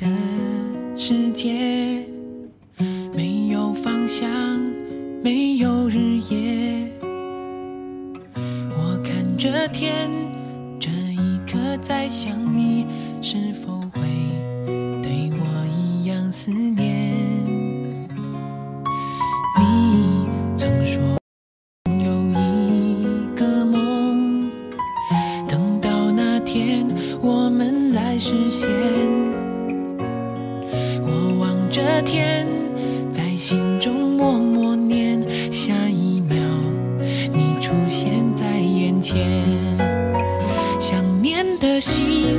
的世界，没有方向，没有日夜。我看着天，这一刻在想你，是否会对我一样思念？你曾说有一个梦，等到那天我们来实现。天，在心中默默念，下一秒你出现在眼前。想念的心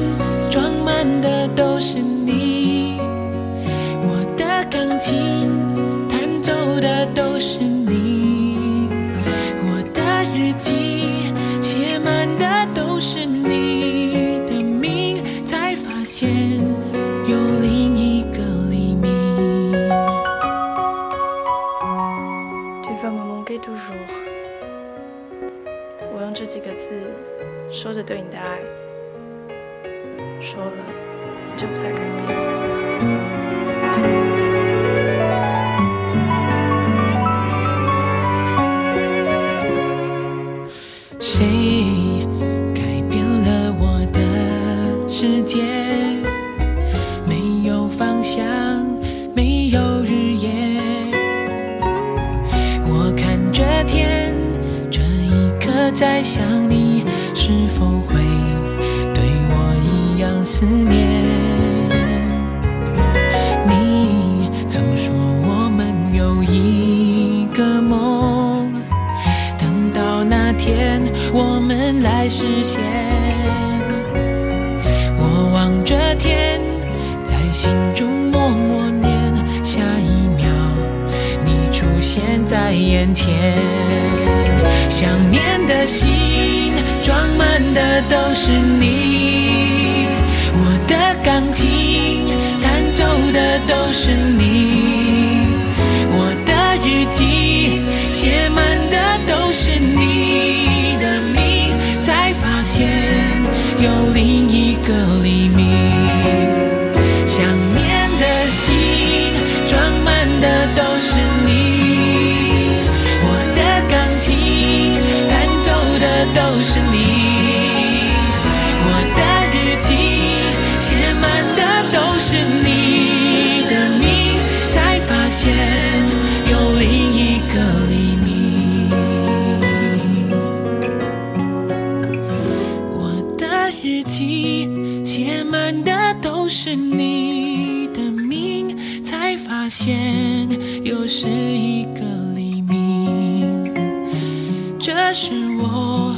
装满的都是你，我的钢琴弹奏的都是你，我的日记写满的都是你的名，才发现用这几个字说着对你的爱，说了就不再改变。谁改变了我的世界？在想你，是否会对我一样思念？你曾说我们有一个梦。等到那天我们来实现。我望着天，在心中默默念，下一秒你出现在眼前。想念的心装满的都是你，我的钢琴弹奏的都是你，我的日记写满的都是你的名，才发现有另一个黎明。的都是你的名，才发现又是一个黎明。这是我